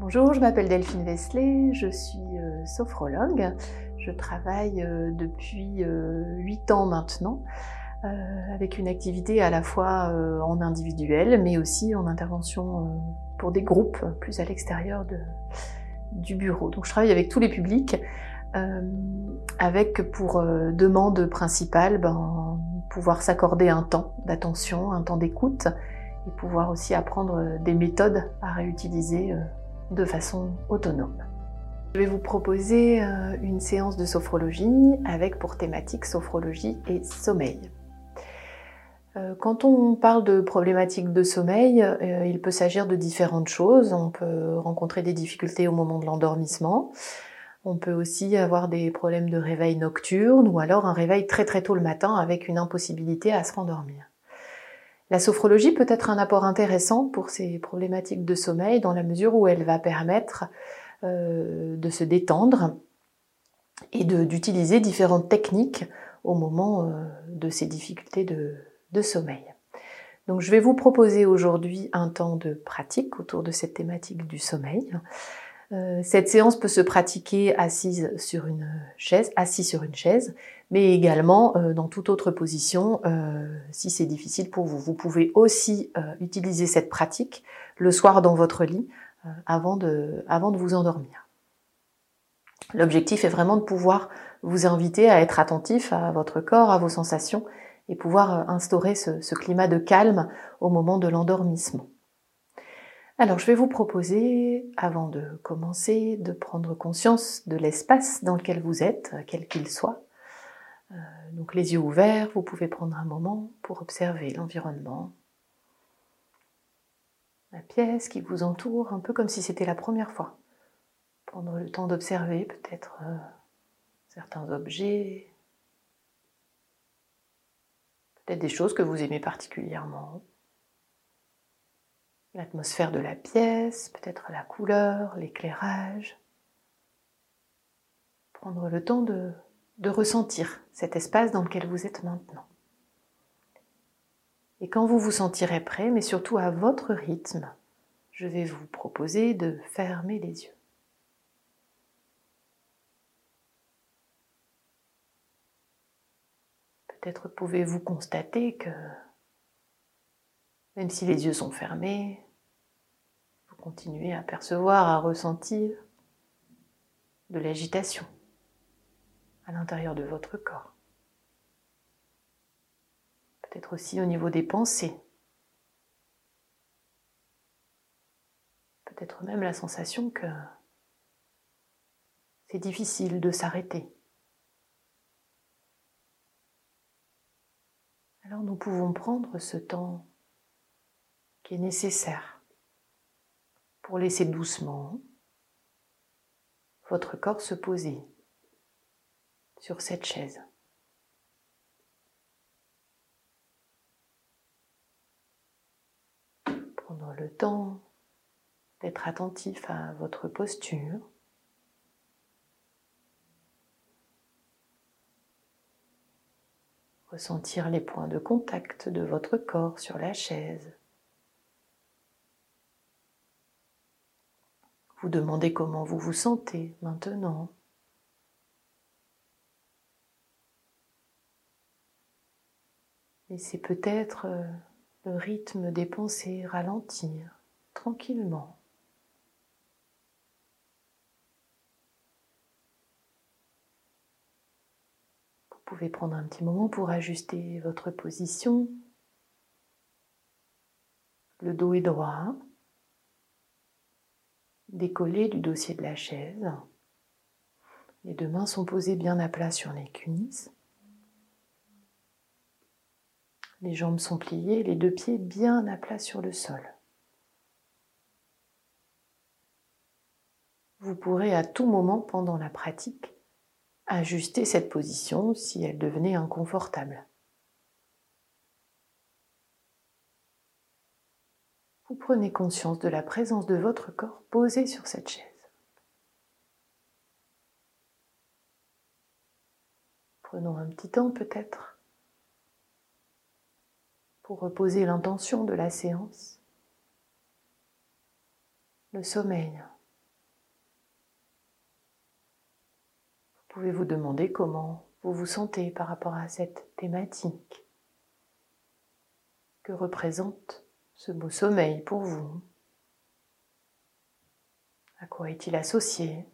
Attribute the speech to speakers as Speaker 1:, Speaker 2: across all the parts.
Speaker 1: Bonjour, je m'appelle Delphine Vesley, je suis euh, sophrologue. Je travaille euh, depuis euh, 8 ans maintenant euh, avec une activité à la fois en individuel mais aussi en intervention pour des groupes plus à l'extérieur du bureau. Donc je travaille avec tous les publics avec pour demande principale ben, pouvoir s'accorder un temps d'attention, un temps d'écoute et pouvoir aussi apprendre des méthodes à réutiliser de façon autonome. Je vais vous proposer euh, une séance de sophrologie avec pour thématique sophrologie et sommeil. Euh, Quand on parle de problématiques de sommeil, euh, il peut s'agir de différentes choses. On peut rencontrer des difficultés au moment de l'endormissement. On peut aussi avoir des problèmes de réveil nocturne ou alors un réveil très très tôt le matin avec une impossibilité à se rendormir. La sophrologie peut être un apport intéressant pour ces problématiques de sommeil dans la mesure où elle va permettre euh, de se détendre et d'utiliser différentes techniques au moment euh, de ces difficultés de, de sommeil. Donc je vais vous proposer aujourd'hui un temps de pratique autour de cette thématique du sommeil. Euh, cette séance peut se pratiquer assise sur une chaise, assis sur une chaise, mais également euh, dans toute autre position euh, si c'est difficile pour vous. Vous pouvez aussi euh, utiliser cette pratique le soir dans votre lit euh, avant, de, avant de vous endormir. L'objectif est vraiment de pouvoir vous inviter à être attentif à votre corps, à vos sensations et pouvoir euh, instaurer ce, ce climat de calme au moment de l'endormissement. Alors, je vais vous proposer, avant de commencer, de prendre conscience de l'espace dans lequel vous êtes, quel qu'il soit. Euh, donc, les yeux ouverts, vous pouvez prendre un moment pour observer l'environnement, la pièce qui vous entoure, un peu comme si c'était la première fois. Prendre le temps d'observer peut-être euh, certains objets, peut-être des choses que vous aimez particulièrement l'atmosphère de la pièce, peut-être la couleur, l'éclairage. Prendre le temps de, de ressentir cet espace dans lequel vous êtes maintenant. Et quand vous vous sentirez prêt, mais surtout à votre rythme, je vais vous proposer de fermer les yeux. Peut-être pouvez-vous constater que même si les yeux sont fermés, vous continuez à percevoir, à ressentir de l'agitation à l'intérieur de votre corps. Peut-être aussi au niveau des pensées. Peut-être même la sensation que c'est difficile de s'arrêter. Alors nous pouvons prendre ce temps qui est nécessaire pour laisser doucement votre corps se poser sur cette chaise. Prendre le temps d'être attentif à votre posture. Ressentir les points de contact de votre corps sur la chaise. Vous demandez comment vous vous sentez maintenant. Laissez peut-être euh, le rythme des pensées ralentir tranquillement. Vous pouvez prendre un petit moment pour ajuster votre position. Le dos est droit décollé du dossier de la chaise. Les deux mains sont posées bien à plat sur les cuisses. Les jambes sont pliées, les deux pieds bien à plat sur le sol. Vous pourrez à tout moment pendant la pratique ajuster cette position si elle devenait inconfortable. vous prenez conscience de la présence de votre corps posé sur cette chaise. Prenons un petit temps peut-être pour reposer l'intention de la séance, le sommeil. Vous pouvez vous demander comment vous vous sentez par rapport à cette thématique. Que représente ce beau sommeil pour vous? À quoi est-il associé?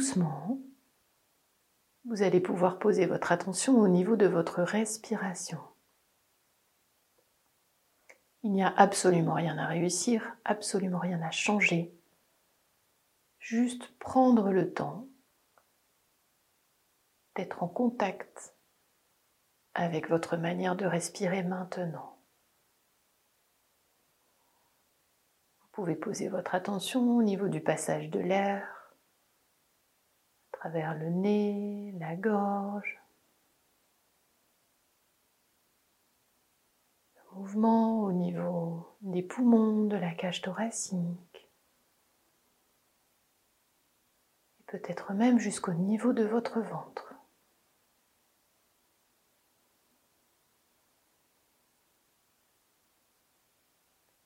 Speaker 1: Doucement, vous allez pouvoir poser votre attention au niveau de votre respiration. Il n'y a absolument rien à réussir, absolument rien à changer. Juste prendre le temps d'être en contact avec votre manière de respirer maintenant. Vous pouvez poser votre attention au niveau du passage de l'air, travers le nez, la gorge, mouvement au niveau des poumons, de la cage thoracique, et peut-être même jusqu'au niveau de votre ventre.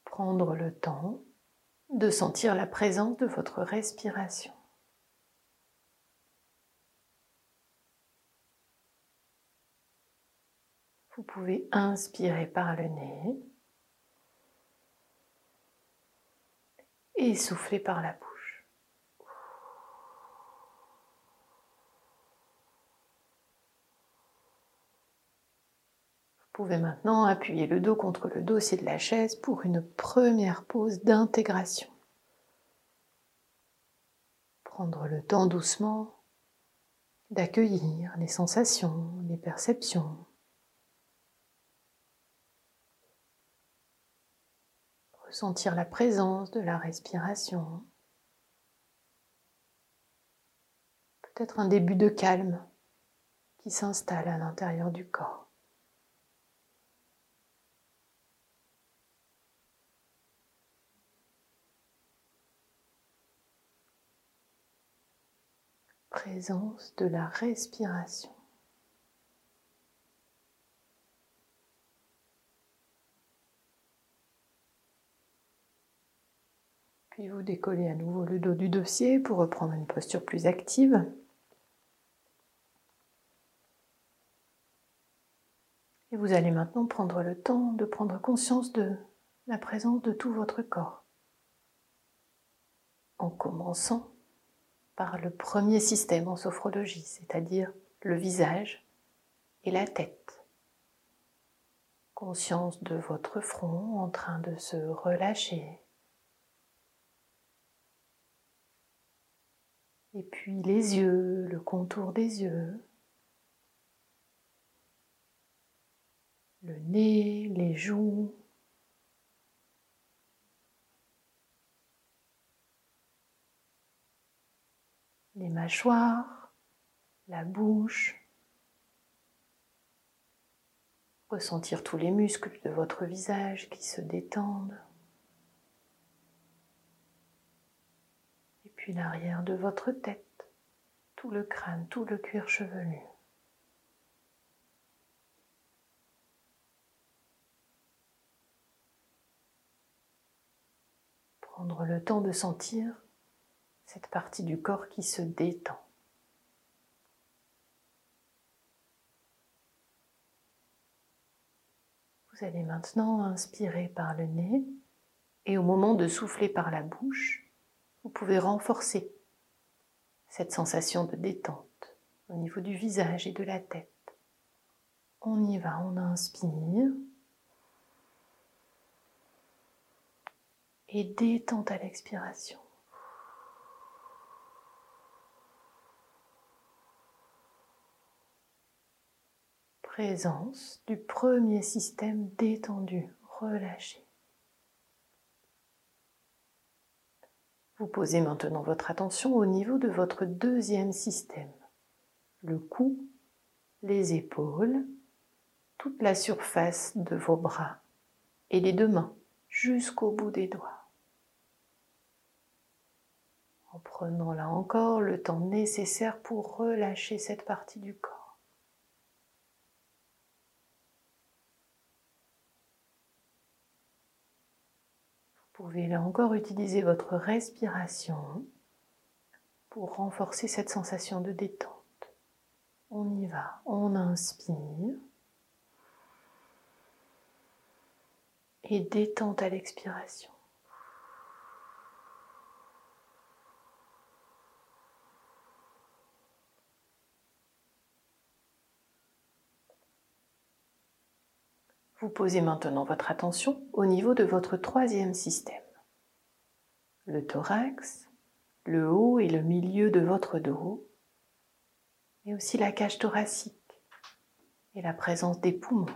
Speaker 1: Prendre le temps de sentir la présence de votre respiration. Vous pouvez inspirer par le nez et souffler par la bouche. Vous pouvez maintenant appuyer le dos contre le dossier de la chaise pour une première pause d'intégration. Prendre le temps doucement d'accueillir les sensations, les perceptions, sentir la présence de la respiration. Peut-être un début de calme qui s'installe à l'intérieur du corps. Présence de la respiration. Puis vous décollez à nouveau le dos du dossier pour reprendre une posture plus active? Et vous allez maintenant prendre le temps de prendre conscience de la présence de tout votre corps. En commençant par le premier système en sophrologie, c'est-à-dire le visage et la tête. Conscience de votre front en train de se relâcher Et puis les yeux, le contour des yeux, le nez, les joues, les mâchoires, la bouche, ressentir tous les muscles de votre visage qui se détendent. L'arrière de votre tête, tout le crâne, tout le cuir chevelu. Prendre le temps de sentir cette partie du corps qui se détend. Vous allez maintenant inspirer par le nez et au moment de souffler par la bouche, vous pouvez renforcer cette sensation de détente au niveau du visage et de la tête. On y va, on inspire. Et détente à l'expiration. Présence du premier système détendu, relâché. Vous posez maintenant votre attention au niveau de votre deuxième système. Le cou, les épaules, toute la surface de vos bras et les deux mains jusqu'au bout des doigts. En prenant là encore le temps nécessaire pour relâcher cette partie du corps. Pouvez là encore utiliser votre respiration pour renforcer cette sensation de détente. On y va, on inspire et détente à l'expiration. Vous posez maintenant votre attention au niveau de votre troisième système. Le thorax, le haut et le milieu de votre dos, mais aussi la cage thoracique et la présence des poumons.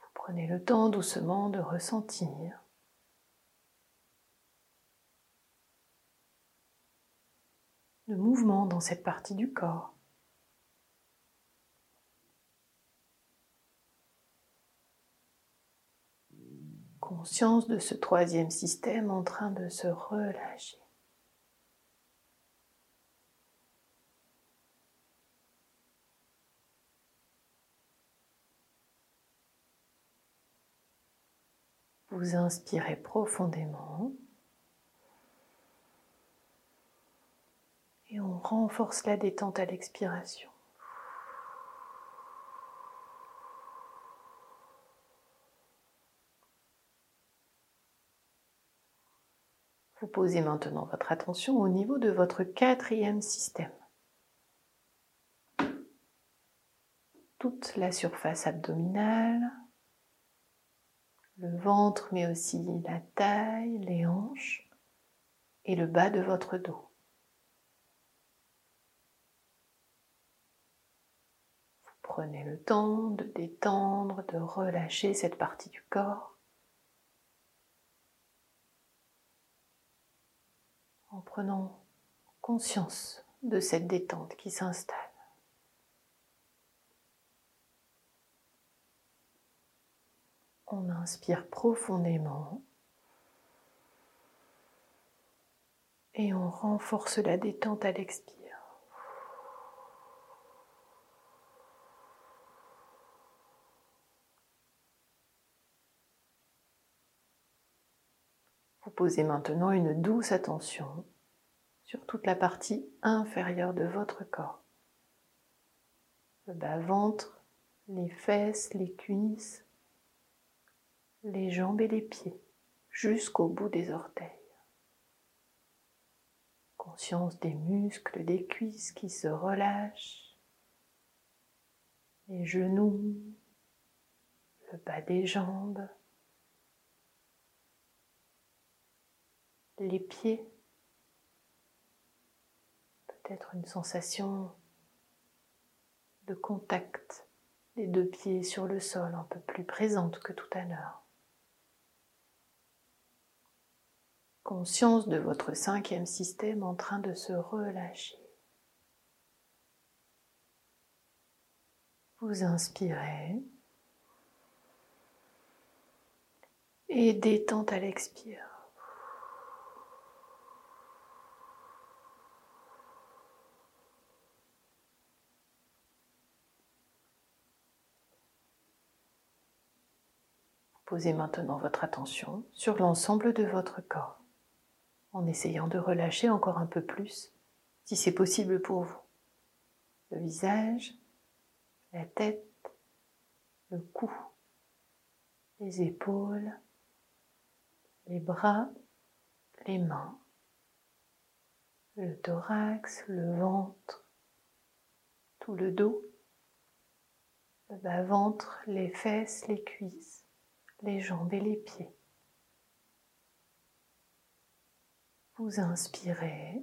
Speaker 1: Vous prenez le temps doucement de ressentir le mouvement dans cette partie du corps. Conscience de ce troisième système en train de se relâcher. Vous inspirez profondément et on renforce la détente à l'expiration. Posez maintenant votre attention au niveau de votre quatrième système. Toute la surface abdominale, le ventre, mais aussi la taille, les hanches et le bas de votre dos. Vous prenez le temps de détendre, de relâcher cette partie du corps. En prenant conscience de cette détente qui s'installe. On inspire profondément et on renforce la détente à l'expire. Posez maintenant une douce attention sur toute la partie inférieure de votre corps. Le bas-ventre, les fesses, les cuisses, les jambes et les pieds, jusqu'au bout des orteils. Conscience des muscles des cuisses qui se relâchent, les genoux, le bas des jambes, les pieds, peut-être une sensation de contact des deux pieds sur le sol un peu plus présente que tout à l'heure. Conscience de votre cinquième système en train de se relâcher. Vous inspirez et détente à l'expire. Posez maintenant votre attention sur l'ensemble de votre corps, en essayant de relâcher encore un peu plus, si c'est possible pour vous. Le visage, la tête, le cou, les épaules, les bras, les mains, le thorax, le ventre, tout le dos, le bas-ventre, les fesses, les cuisses les jambes et les pieds. Vous inspirez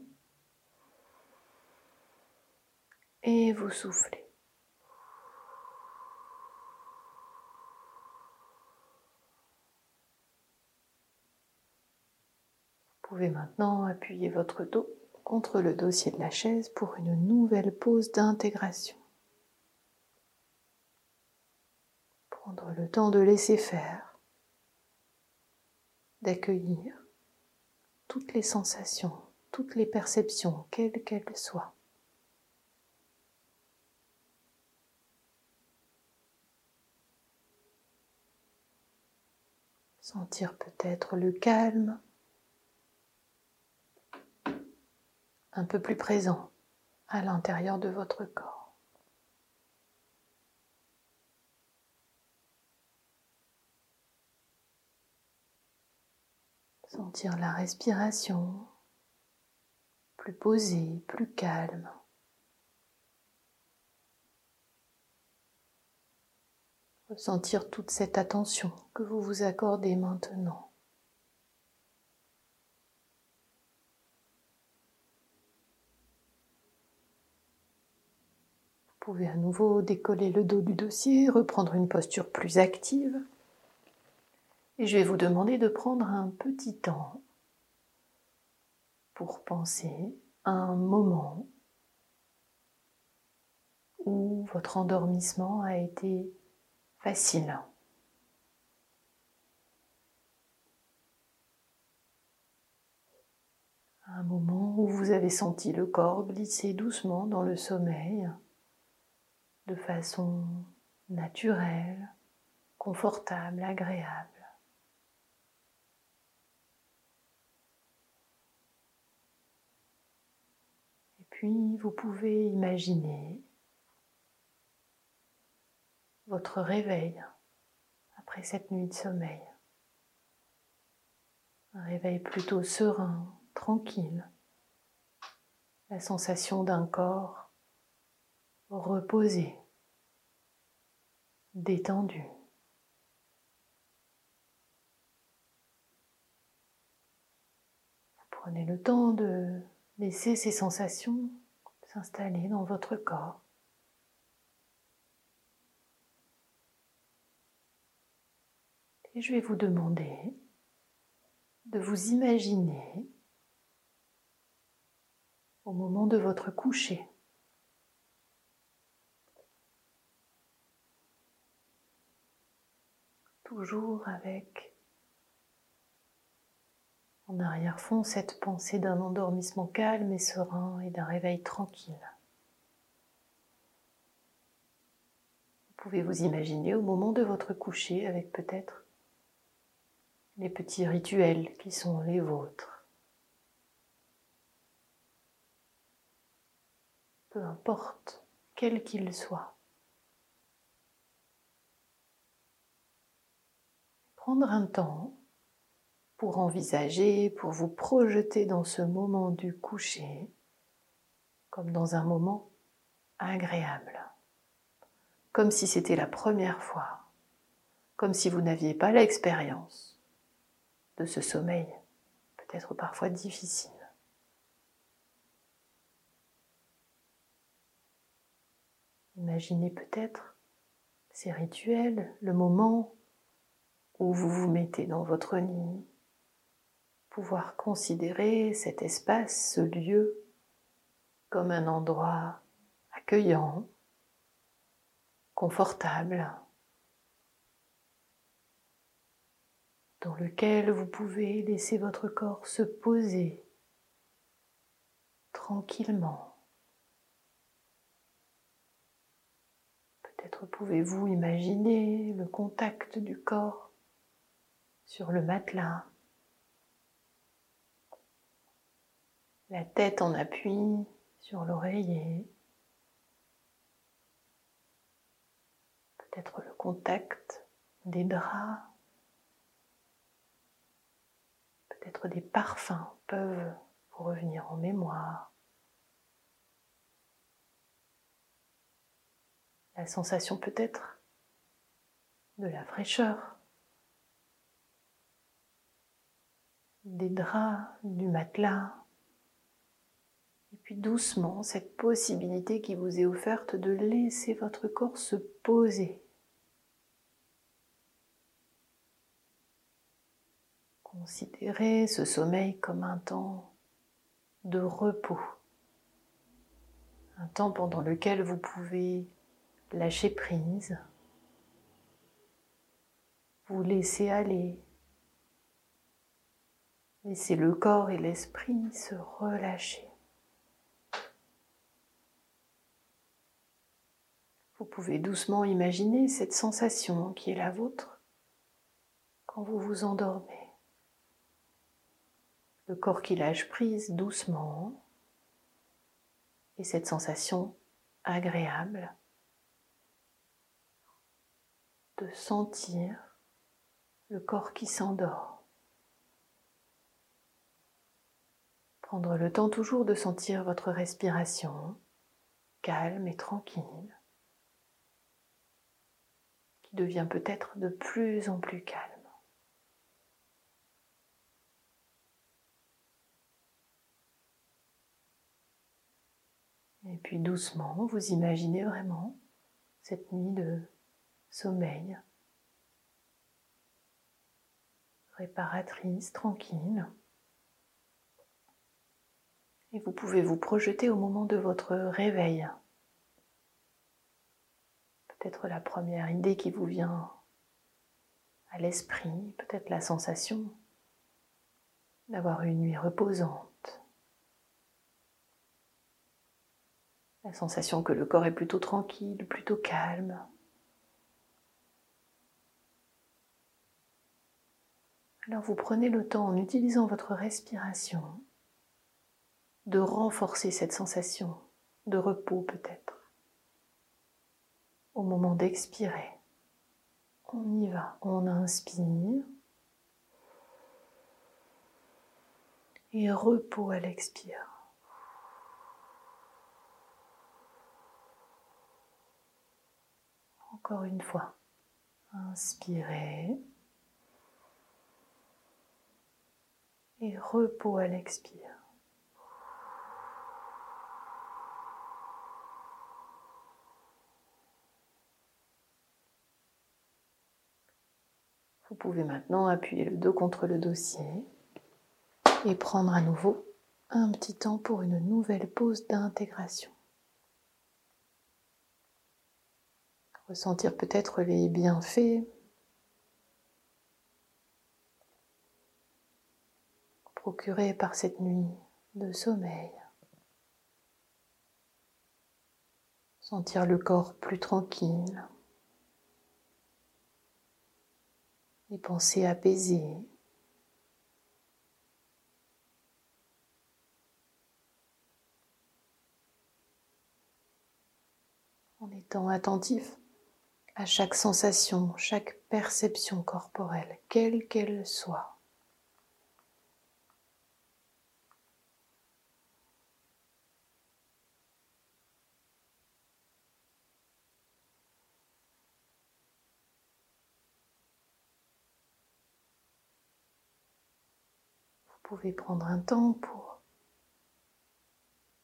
Speaker 1: et vous soufflez. Vous pouvez maintenant appuyer votre dos contre le dossier de la chaise pour une nouvelle pause d'intégration. Prendre le temps de laisser faire d'accueillir toutes les sensations, toutes les perceptions, quelles qu'elles soient. Sentir peut-être le calme un peu plus présent à l'intérieur de votre corps. Sentir la respiration plus posée, plus calme. Ressentir toute cette attention que vous vous accordez maintenant. Vous pouvez à nouveau décoller le dos du dossier, reprendre une posture plus active. Et je vais vous demander de prendre un petit temps pour penser à un moment où votre endormissement a été facile. Un moment où vous avez senti le corps glisser doucement dans le sommeil de façon naturelle, confortable, agréable. Et puis vous pouvez imaginer votre réveil après cette nuit de sommeil. Un réveil plutôt serein, tranquille. La sensation d'un corps reposé, détendu. Vous prenez le temps de laisser ces sensations s'installer dans votre corps. Et je vais vous demander de vous imaginer au moment de votre coucher. Toujours avec en arrière-fond cette pensée d'un endormissement calme et serein et d'un réveil tranquille. Vous pouvez vous imaginer au moment de votre coucher avec peut-être les petits rituels qui sont les vôtres. Peu importe, quels qu'ils soient. Prendre un temps pour envisager, pour vous projeter dans ce moment du coucher comme dans un moment agréable, comme si c'était la première fois, comme si vous n'aviez pas l'expérience de ce sommeil, peut-être parfois difficile. Imaginez peut-être ces rituels, le moment où vous vous mettez dans votre lit, pouvoir considérer cet espace, ce lieu, comme un endroit accueillant, confortable, dans lequel vous pouvez laisser votre corps se poser tranquillement. Peut-être pouvez-vous imaginer le contact du corps sur le matelas, la tête en appui sur l'oreiller, peut-être le contact des draps Peut-être des parfums peuvent vous revenir en mémoire. La sensation peut-être de la fraîcheur, des draps, du matelas, puis doucement cette possibilité qui vous est offerte de laisser votre corps se poser. Considérez ce sommeil comme un temps de repos, un temps pendant lequel vous pouvez lâcher prise, vous laisser aller, laisser le corps et l'esprit se relâcher. Vous pouvez doucement imaginer cette sensation qui est la vôtre quand vous vous endormez. Le corps qui lâche prise doucement et cette sensation agréable de sentir le corps qui s'endort. Prendre le temps toujours de sentir votre respiration calme et tranquille, devient peut-être de plus en plus calme. Et puis doucement, vous imaginez vraiment cette nuit de sommeil, réparatrice, tranquille. Et vous pouvez vous projeter au moment de votre réveil. Peut-être la première idée qui vous vient à l'esprit, peut-être la sensation d'avoir une nuit reposante. La sensation que le corps est plutôt tranquille, plutôt calme. Alors vous prenez le temps en utilisant votre respiration de renforcer cette sensation de repos peut-être. Au moment d'expirer, on y va, on inspire et repos à l'expire. Encore une fois, inspirez. et repos à l'expire. Vous pouvez maintenant appuyer le dos contre le dossier et prendre à nouveau un petit temps pour une nouvelle pause d'intégration. Ressentir peut-être les bienfaits procuré par cette nuit de sommeil. Sentir le corps plus tranquille, les pensées apaisées. En étant attentif à chaque sensation, chaque perception corporelle, quelle qu'elle soit. Vous pouvez prendre un temps pour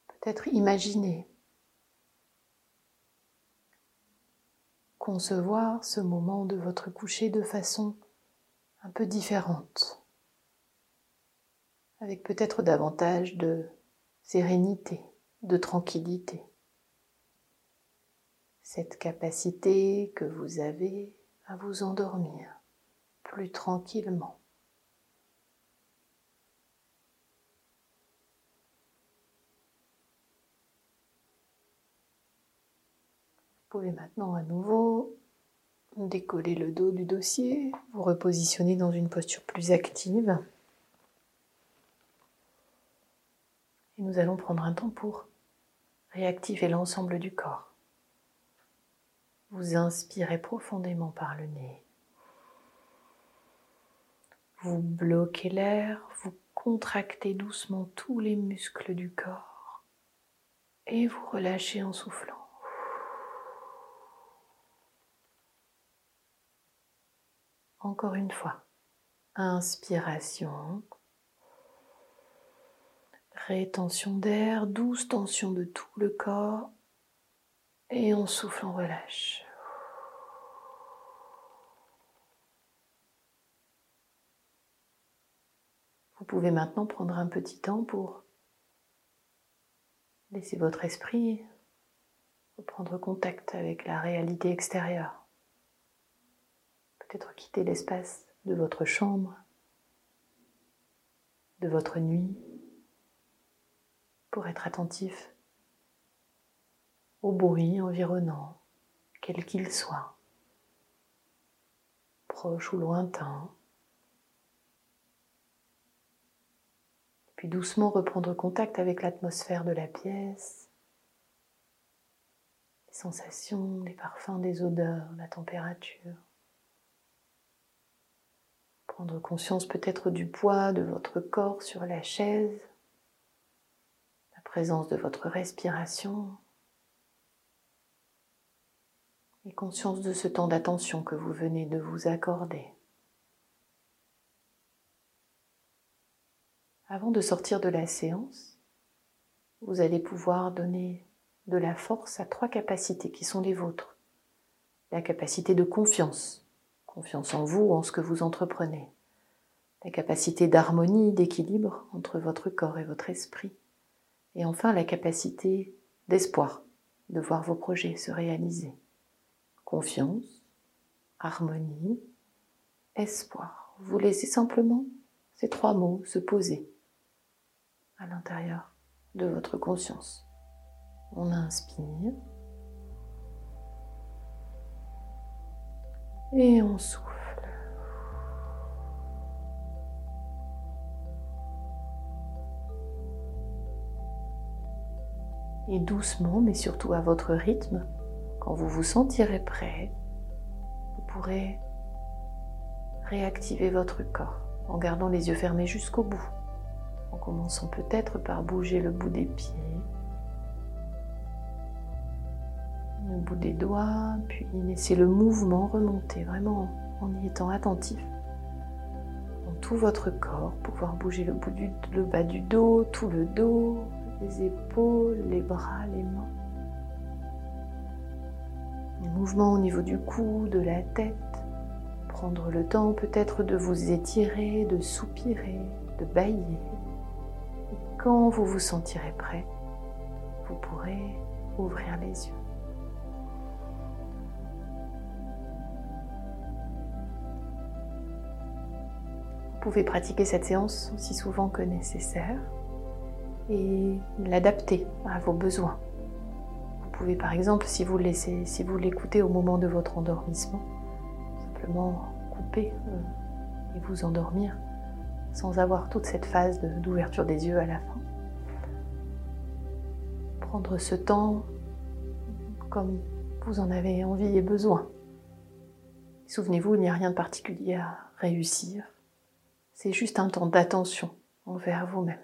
Speaker 1: peut-être imaginer, concevoir ce moment de votre coucher de façon un peu différente, avec peut-être davantage de sérénité, de tranquillité. Cette capacité que vous avez à vous endormir plus tranquillement. Pouvez maintenant à nouveau décoller le dos du dossier, vous repositionner dans une posture plus active. Et nous allons prendre un temps pour réactiver l'ensemble du corps. Vous inspirez profondément par le nez. Vous bloquez l'air, vous contractez doucement tous les muscles du corps et vous relâchez en soufflant. Encore une fois. Inspiration. Rétention d'air, douce tension de tout le corps. Et on souffle, on relâche. Vous pouvez maintenant prendre un petit temps pour laisser votre esprit reprendre contact avec la réalité extérieure peut-être quitter l'espace de votre chambre, de votre nuit, pour être attentif au bruit environnant, quel qu'il soit, proche ou lointain. Puis doucement reprendre contact avec l'atmosphère de la pièce, les sensations, les parfums, les odeurs, la température. Prendre conscience peut-être du poids de votre corps sur la chaise, la présence de votre respiration et conscience de ce temps d'attention que vous venez de vous accorder. Avant de sortir de la séance, vous allez pouvoir donner de la force à trois capacités qui sont les vôtres. La capacité de confiance, confiance en vous, en ce que vous entreprenez. La capacité d'harmonie, d'équilibre entre votre corps et votre esprit. Et enfin la capacité d'espoir, de voir vos projets se réaliser confiance, harmonie, espoir. Vous laissez simplement ces trois mots se poser à l'intérieur de votre conscience. On inspire et on souffle. Et doucement, mais surtout à votre rythme, quand vous vous sentirez prêt, vous pourrez réactiver votre corps en gardant les yeux fermés jusqu'au bout, en commençant peut-être par bouger le bout des pieds, des doigts, puis laisser le mouvement remonter vraiment en y étant attentif dans tout votre corps, pouvoir bouger le, bout du, le bas du dos, tout le dos, les épaules, les bras, les mains. Les mouvements au niveau du cou, de la tête. Prendre le temps peut-être de vous étirer, de soupirer, de bailler. Et quand vous vous sentirez prêt, vous pourrez ouvrir les yeux. Pouvez pratiquer cette séance aussi souvent que nécessaire et l'adapter à vos besoins pouvez par exemple, vous si vous l'écoutez au moment de votre endormissement, simplement couper euh, et vous endormir sans avoir toute cette phase d'ouverture des yeux à la fin. Prendre ce temps comme vous en avez envie et besoin. Souvenez-vous, il n'y a rien de particulier à réussir. C'est juste un temps d'attention envers vous-même.